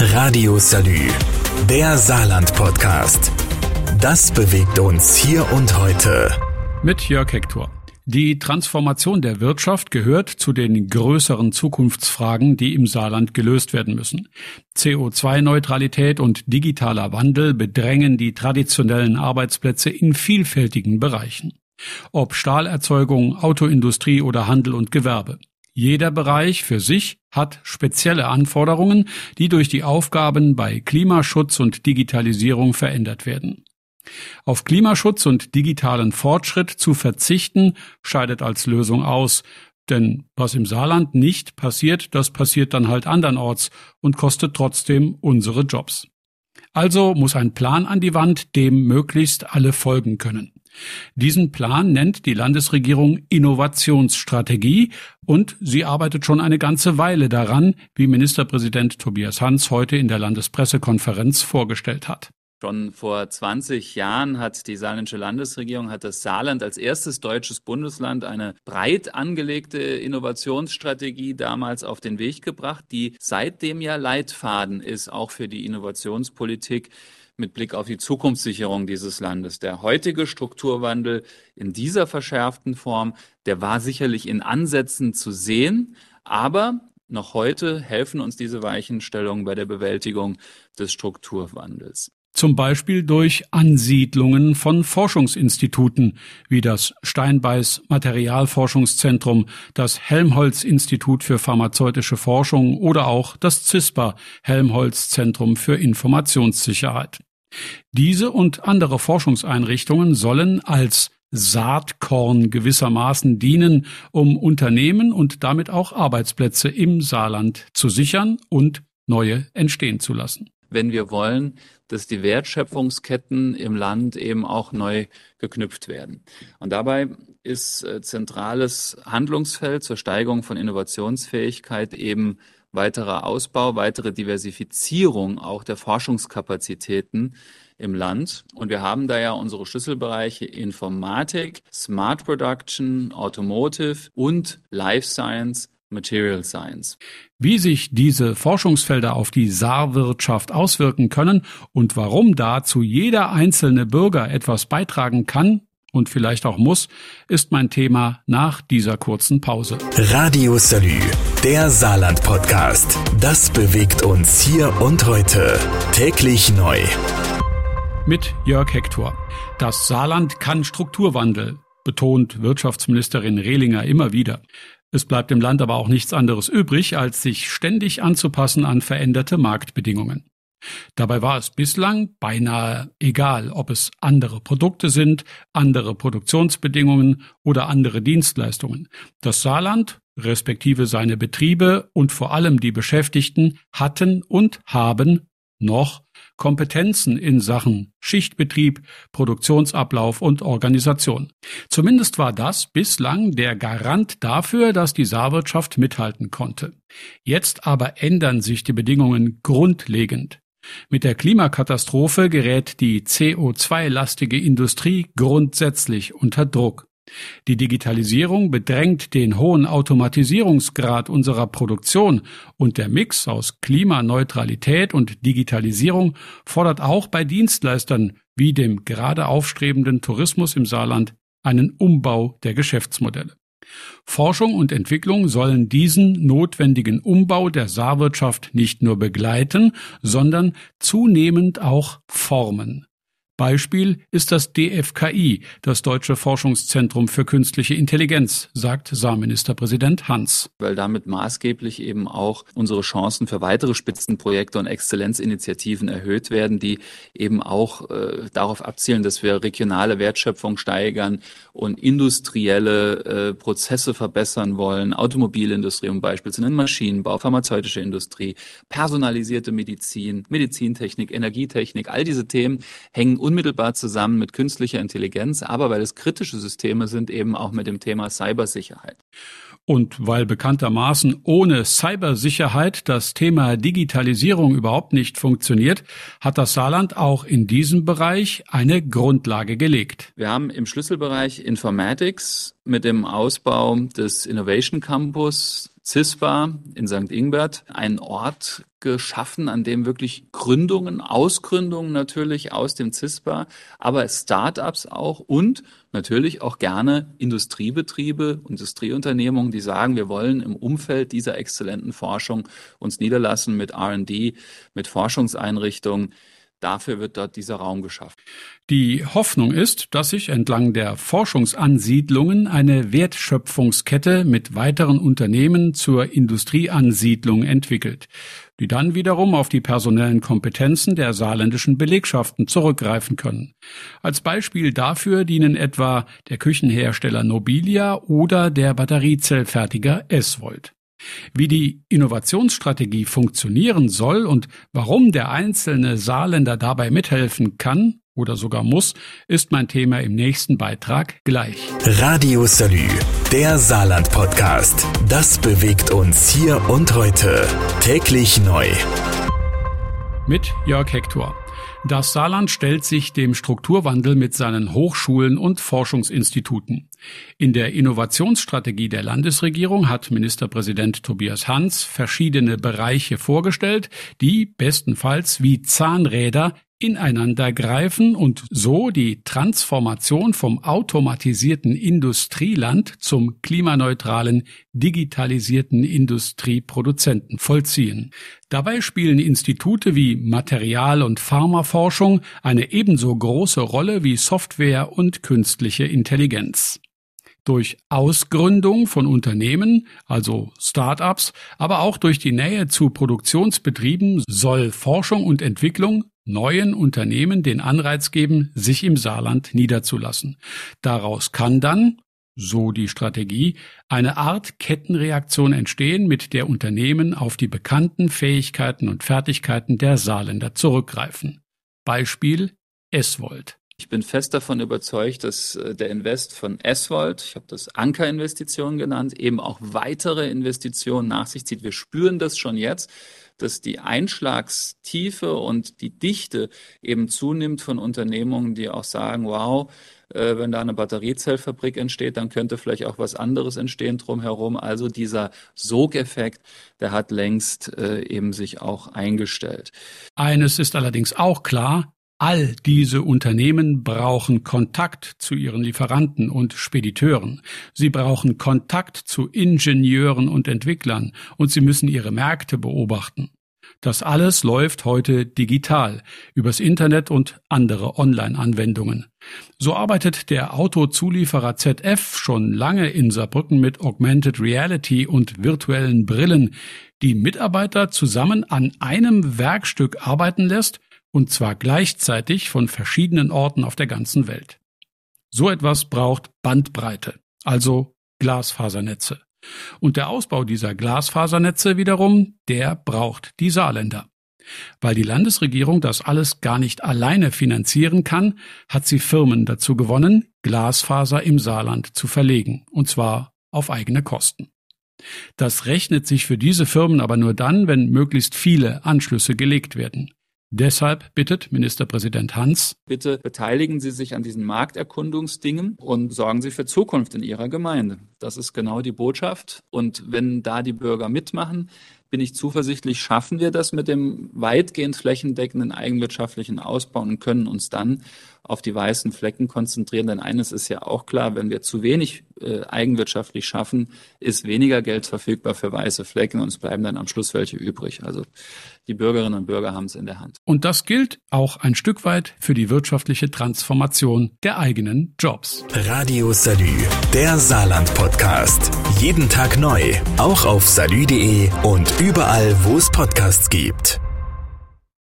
Radio Salü, der Saarland-Podcast. Das bewegt uns hier und heute. Mit Jörg Hector. Die Transformation der Wirtschaft gehört zu den größeren Zukunftsfragen, die im Saarland gelöst werden müssen. CO2-Neutralität und digitaler Wandel bedrängen die traditionellen Arbeitsplätze in vielfältigen Bereichen. Ob Stahlerzeugung, Autoindustrie oder Handel und Gewerbe. Jeder Bereich für sich hat spezielle Anforderungen, die durch die Aufgaben bei Klimaschutz und Digitalisierung verändert werden. Auf Klimaschutz und digitalen Fortschritt zu verzichten, scheidet als Lösung aus, denn was im Saarland nicht passiert, das passiert dann halt andernorts und kostet trotzdem unsere Jobs. Also muss ein Plan an die Wand, dem möglichst alle folgen können. Diesen Plan nennt die Landesregierung Innovationsstrategie und sie arbeitet schon eine ganze Weile daran, wie Ministerpräsident Tobias Hans heute in der Landespressekonferenz vorgestellt hat. Schon vor 20 Jahren hat die saarländische Landesregierung, hat das Saarland als erstes deutsches Bundesland eine breit angelegte Innovationsstrategie damals auf den Weg gebracht, die seitdem ja Leitfaden ist, auch für die Innovationspolitik mit Blick auf die Zukunftssicherung dieses Landes. Der heutige Strukturwandel in dieser verschärften Form, der war sicherlich in Ansätzen zu sehen, aber noch heute helfen uns diese Weichenstellungen bei der Bewältigung des Strukturwandels. Zum Beispiel durch Ansiedlungen von Forschungsinstituten wie das Steinbeiß Materialforschungszentrum, das Helmholtz Institut für pharmazeutische Forschung oder auch das CISPA Helmholtz Zentrum für Informationssicherheit. Diese und andere Forschungseinrichtungen sollen als Saatkorn gewissermaßen dienen, um Unternehmen und damit auch Arbeitsplätze im Saarland zu sichern und neue entstehen zu lassen. Wenn wir wollen, dass die Wertschöpfungsketten im Land eben auch neu geknüpft werden. Und dabei ist äh, zentrales Handlungsfeld zur Steigerung von Innovationsfähigkeit eben weiterer Ausbau, weitere Diversifizierung auch der Forschungskapazitäten im Land. Und wir haben da ja unsere Schlüsselbereiche Informatik, Smart Production, Automotive und Life Science Material Science. Wie sich diese Forschungsfelder auf die Saarwirtschaft auswirken können und warum dazu jeder einzelne Bürger etwas beitragen kann, und vielleicht auch muss, ist mein Thema nach dieser kurzen Pause. Radio Salü, der Saarland Podcast. Das bewegt uns hier und heute. Täglich neu. Mit Jörg Hector. Das Saarland kann Strukturwandel, betont Wirtschaftsministerin Rehlinger immer wieder. Es bleibt dem Land aber auch nichts anderes übrig, als sich ständig anzupassen an veränderte Marktbedingungen. Dabei war es bislang beinahe egal, ob es andere Produkte sind, andere Produktionsbedingungen oder andere Dienstleistungen. Das Saarland, respektive seine Betriebe und vor allem die Beschäftigten hatten und haben noch Kompetenzen in Sachen Schichtbetrieb, Produktionsablauf und Organisation. Zumindest war das bislang der Garant dafür, dass die Saarwirtschaft mithalten konnte. Jetzt aber ändern sich die Bedingungen grundlegend. Mit der Klimakatastrophe gerät die CO2-lastige Industrie grundsätzlich unter Druck. Die Digitalisierung bedrängt den hohen Automatisierungsgrad unserer Produktion und der Mix aus Klimaneutralität und Digitalisierung fordert auch bei Dienstleistern wie dem gerade aufstrebenden Tourismus im Saarland einen Umbau der Geschäftsmodelle. Forschung und Entwicklung sollen diesen notwendigen Umbau der Saarwirtschaft nicht nur begleiten, sondern zunehmend auch formen. Beispiel ist das DFKI, das Deutsche Forschungszentrum für künstliche Intelligenz, sagt Saarministerpräsident Hans. Weil damit maßgeblich eben auch unsere Chancen für weitere Spitzenprojekte und Exzellenzinitiativen erhöht werden, die eben auch äh, darauf abzielen, dass wir regionale Wertschöpfung steigern und industrielle äh, Prozesse verbessern wollen, Automobilindustrie um Beispiel zu nennen, Maschinenbau, pharmazeutische Industrie, personalisierte Medizin, Medizintechnik, Energietechnik, all diese Themen hängen unmittelbar zusammen mit künstlicher Intelligenz, aber weil es kritische Systeme sind, eben auch mit dem Thema Cybersicherheit. Und weil bekanntermaßen ohne Cybersicherheit das Thema Digitalisierung überhaupt nicht funktioniert, hat das Saarland auch in diesem Bereich eine Grundlage gelegt. Wir haben im Schlüsselbereich Informatics mit dem Ausbau des Innovation Campus CISPA in St. Ingbert einen Ort geschaffen, an dem wirklich Gründungen, Ausgründungen natürlich aus dem CISPA, aber Startups auch und natürlich auch gerne Industriebetriebe, Industrieunternehmungen, die sagen, wir wollen im Umfeld dieser exzellenten Forschung uns niederlassen mit R&D, mit Forschungseinrichtungen. Dafür wird dort dieser Raum geschaffen. Die Hoffnung ist, dass sich entlang der Forschungsansiedlungen eine Wertschöpfungskette mit weiteren Unternehmen zur Industrieansiedlung entwickelt, die dann wiederum auf die personellen Kompetenzen der saarländischen Belegschaften zurückgreifen können. Als Beispiel dafür dienen etwa der Küchenhersteller Nobilia oder der Batteriezellfertiger S-Volt. Wie die Innovationsstrategie funktionieren soll und warum der einzelne Saarländer dabei mithelfen kann oder sogar muss, ist mein Thema im nächsten Beitrag gleich. Radio Salü, der Saarland Podcast. Das bewegt uns hier und heute. Täglich neu. Mit Jörg Hector. Das Saarland stellt sich dem Strukturwandel mit seinen Hochschulen und Forschungsinstituten. In der Innovationsstrategie der Landesregierung hat Ministerpräsident Tobias Hans verschiedene Bereiche vorgestellt, die bestenfalls wie Zahnräder ineinander greifen und so die Transformation vom automatisierten Industrieland zum klimaneutralen, digitalisierten Industrieproduzenten vollziehen. Dabei spielen Institute wie Material- und Pharmaforschung eine ebenso große Rolle wie Software und künstliche Intelligenz durch Ausgründung von Unternehmen, also Start-ups, aber auch durch die Nähe zu Produktionsbetrieben soll Forschung und Entwicklung neuen Unternehmen den Anreiz geben, sich im Saarland niederzulassen. Daraus kann dann, so die Strategie, eine Art Kettenreaktion entstehen, mit der Unternehmen auf die bekannten Fähigkeiten und Fertigkeiten der Saarländer zurückgreifen. Beispiel Eswold. Ich bin fest davon überzeugt, dass äh, der Invest von Eswold, ich habe das Ankerinvestitionen genannt, eben auch weitere Investitionen nach sich zieht. Wir spüren das schon jetzt dass die Einschlagstiefe und die Dichte eben zunimmt von Unternehmungen, die auch sagen, wow, äh, wenn da eine Batteriezellfabrik entsteht, dann könnte vielleicht auch was anderes entstehen drumherum. Also dieser Sogeffekt, der hat längst äh, eben sich auch eingestellt. Eines ist allerdings auch klar, All diese Unternehmen brauchen Kontakt zu ihren Lieferanten und Spediteuren. Sie brauchen Kontakt zu Ingenieuren und Entwicklern und sie müssen ihre Märkte beobachten. Das alles läuft heute digital, übers Internet und andere Online-Anwendungen. So arbeitet der Autozulieferer ZF schon lange in Saarbrücken mit Augmented Reality und virtuellen Brillen, die Mitarbeiter zusammen an einem Werkstück arbeiten lässt und zwar gleichzeitig von verschiedenen Orten auf der ganzen Welt. So etwas braucht Bandbreite, also Glasfasernetze. Und der Ausbau dieser Glasfasernetze wiederum, der braucht die Saarländer. Weil die Landesregierung das alles gar nicht alleine finanzieren kann, hat sie Firmen dazu gewonnen, Glasfaser im Saarland zu verlegen, und zwar auf eigene Kosten. Das rechnet sich für diese Firmen aber nur dann, wenn möglichst viele Anschlüsse gelegt werden. Deshalb bittet Ministerpräsident Hans, bitte beteiligen Sie sich an diesen Markterkundungsdingen und sorgen Sie für Zukunft in Ihrer Gemeinde. Das ist genau die Botschaft. Und wenn da die Bürger mitmachen, bin ich zuversichtlich, schaffen wir das mit dem weitgehend flächendeckenden eigenwirtschaftlichen Ausbau und können uns dann auf die weißen Flecken konzentrieren. Denn eines ist ja auch klar, wenn wir zu wenig äh, eigenwirtschaftlich schaffen, ist weniger Geld verfügbar für weiße Flecken und es bleiben dann am Schluss welche übrig. Also die Bürgerinnen und Bürger haben es in der Hand. Und das gilt auch ein Stück weit für die wirtschaftliche Transformation der eigenen Jobs. Radio Salü, der Saarland-Podcast. Jeden Tag neu, auch auf salü.de und überall, wo es Podcasts gibt.